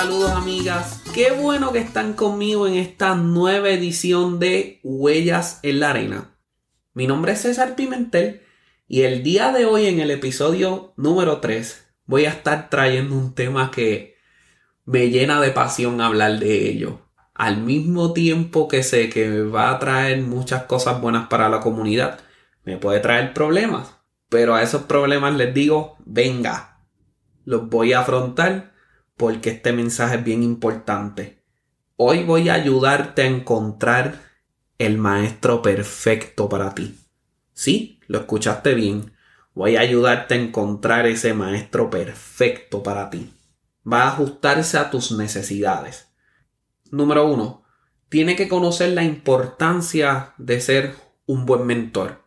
saludos amigas. Qué bueno que están conmigo en esta nueva edición de Huellas en la Arena. Mi nombre es César Pimentel y el día de hoy en el episodio número 3 voy a estar trayendo un tema que me llena de pasión hablar de ello. Al mismo tiempo que sé que va a traer muchas cosas buenas para la comunidad, me puede traer problemas. Pero a esos problemas les digo, venga, los voy a afrontar porque este mensaje es bien importante. Hoy voy a ayudarte a encontrar el maestro perfecto para ti. Sí, lo escuchaste bien. Voy a ayudarte a encontrar ese maestro perfecto para ti. Va a ajustarse a tus necesidades. Número uno, tiene que conocer la importancia de ser un buen mentor.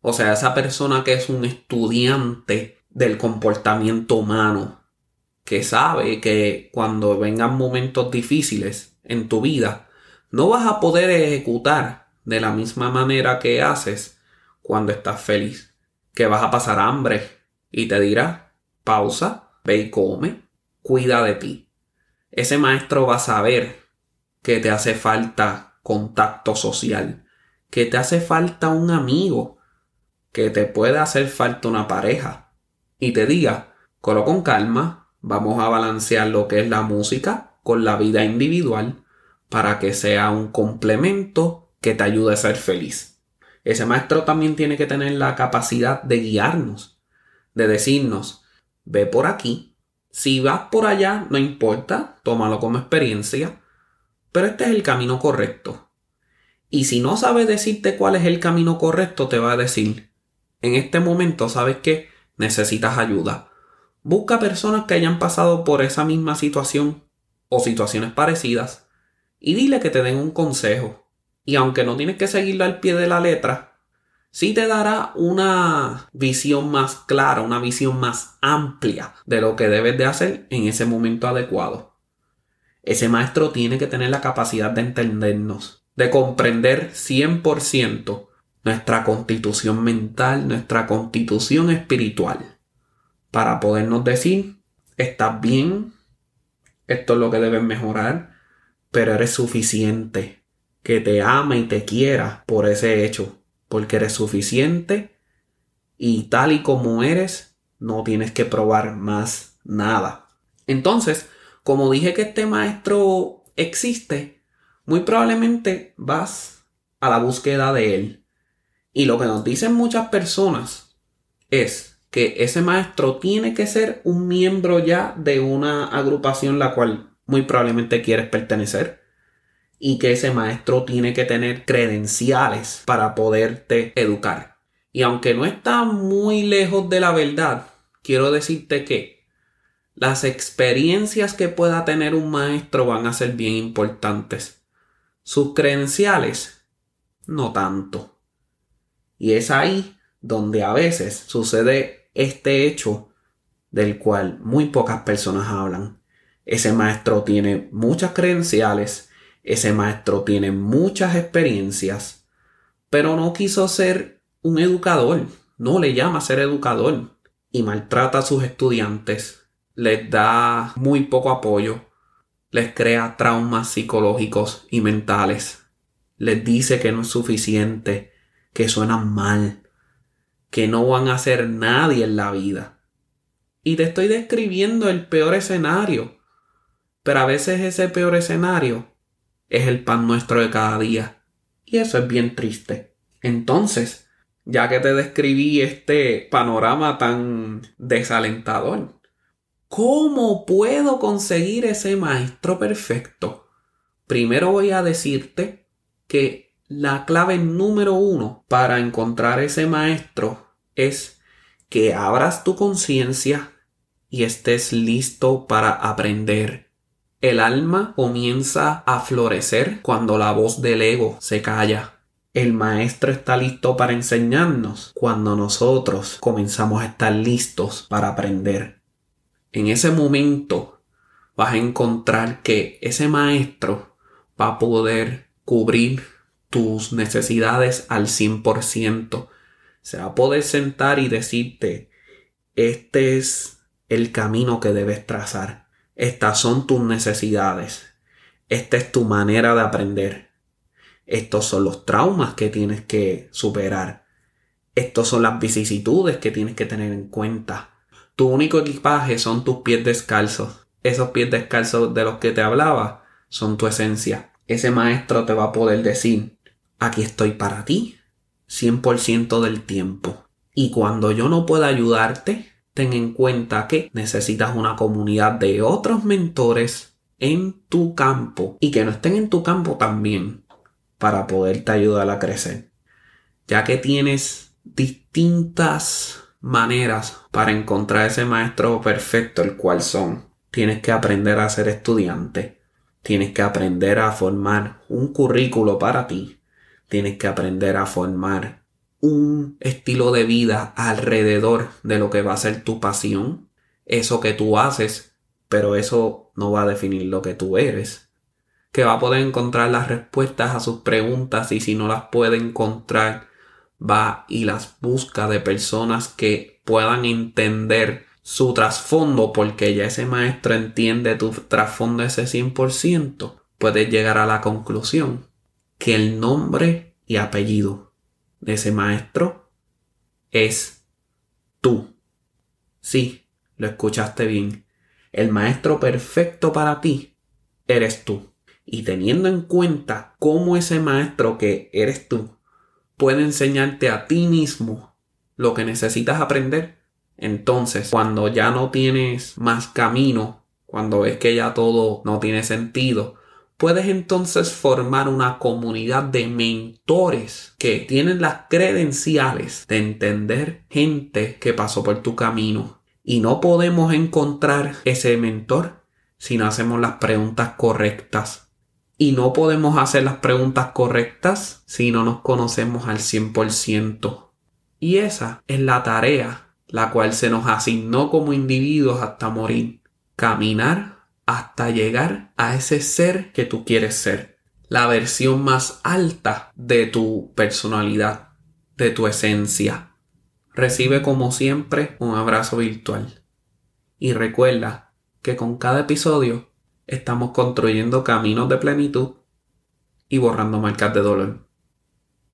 O sea, esa persona que es un estudiante del comportamiento humano, que sabe que cuando vengan momentos difíciles en tu vida, no vas a poder ejecutar de la misma manera que haces cuando estás feliz, que vas a pasar hambre y te dirá, pausa, ve y come, cuida de ti. Ese maestro va a saber que te hace falta contacto social, que te hace falta un amigo, que te puede hacer falta una pareja y te diga, colo con calma, vamos a balancear lo que es la música con la vida individual para que sea un complemento que te ayude a ser feliz. Ese maestro también tiene que tener la capacidad de guiarnos, de decirnos, ve por aquí, si vas por allá, no importa, tómalo como experiencia, pero este es el camino correcto. Y si no sabe decirte cuál es el camino correcto, te va a decir, en este momento sabes que necesitas ayuda. Busca personas que hayan pasado por esa misma situación o situaciones parecidas y dile que te den un consejo. Y aunque no tienes que seguirlo al pie de la letra, sí te dará una visión más clara, una visión más amplia de lo que debes de hacer en ese momento adecuado. Ese maestro tiene que tener la capacidad de entendernos, de comprender 100% nuestra constitución mental, nuestra constitución espiritual, para podernos decir, estás bien, esto es lo que debes mejorar, pero eres suficiente, que te ama y te quiera por ese hecho, porque eres suficiente y tal y como eres, no tienes que probar más nada. Entonces, como dije que este maestro existe, muy probablemente vas a la búsqueda de él y lo que nos dicen muchas personas es que ese maestro tiene que ser un miembro ya de una agrupación la cual muy probablemente quieres pertenecer y que ese maestro tiene que tener credenciales para poderte educar. Y aunque no está muy lejos de la verdad, quiero decirte que las experiencias que pueda tener un maestro van a ser bien importantes. Sus credenciales, no tanto. Y es ahí donde a veces sucede este hecho del cual muy pocas personas hablan. Ese maestro tiene muchas credenciales, ese maestro tiene muchas experiencias, pero no quiso ser un educador, no le llama ser educador y maltrata a sus estudiantes, les da muy poco apoyo, les crea traumas psicológicos y mentales, les dice que no es suficiente, que suenan mal, que no van a hacer nadie en la vida. Y te estoy describiendo el peor escenario, pero a veces ese peor escenario es el pan nuestro de cada día. Y eso es bien triste. Entonces, ya que te describí este panorama tan desalentador, ¿cómo puedo conseguir ese maestro perfecto? Primero voy a decirte que la clave número uno para encontrar ese maestro es que abras tu conciencia y estés listo para aprender. El alma comienza a florecer cuando la voz del ego se calla. El maestro está listo para enseñarnos cuando nosotros comenzamos a estar listos para aprender. En ese momento vas a encontrar que ese maestro va a poder cubrir tus necesidades al 100%. Se va a poder sentar y decirte, este es el camino que debes trazar. Estas son tus necesidades. Esta es tu manera de aprender. Estos son los traumas que tienes que superar. Estos son las vicisitudes que tienes que tener en cuenta. Tu único equipaje son tus pies descalzos. Esos pies descalzos de los que te hablaba son tu esencia. Ese maestro te va a poder decir, aquí estoy para ti, 100% del tiempo. Y cuando yo no pueda ayudarte, ten en cuenta que necesitas una comunidad de otros mentores en tu campo y que no estén en tu campo también para poderte ayudar a crecer. Ya que tienes distintas maneras para encontrar ese maestro perfecto, el cual son. Tienes que aprender a ser estudiante. Tienes que aprender a formar un currículo para ti. Tienes que aprender a formar un estilo de vida alrededor de lo que va a ser tu pasión, eso que tú haces, pero eso no va a definir lo que tú eres. Que va a poder encontrar las respuestas a sus preguntas y si no las puede encontrar, va y las busca de personas que puedan entender su trasfondo porque ya ese maestro entiende tu trasfondo ese 100%, puedes llegar a la conclusión que el nombre y apellido de ese maestro es tú. Sí, lo escuchaste bien. El maestro perfecto para ti eres tú. Y teniendo en cuenta cómo ese maestro que eres tú puede enseñarte a ti mismo lo que necesitas aprender, entonces cuando ya no tienes más camino, cuando ves que ya todo no tiene sentido, puedes entonces formar una comunidad de mentores que tienen las credenciales de entender gente que pasó por tu camino. Y no podemos encontrar ese mentor si no hacemos las preguntas correctas. Y no podemos hacer las preguntas correctas si no nos conocemos al 100%. Y esa es la tarea la cual se nos asignó como individuos hasta morir. Caminar hasta llegar a ese ser que tú quieres ser. La versión más alta de tu personalidad, de tu esencia. Recibe como siempre un abrazo virtual. Y recuerda que con cada episodio estamos construyendo caminos de plenitud y borrando marcas de dolor.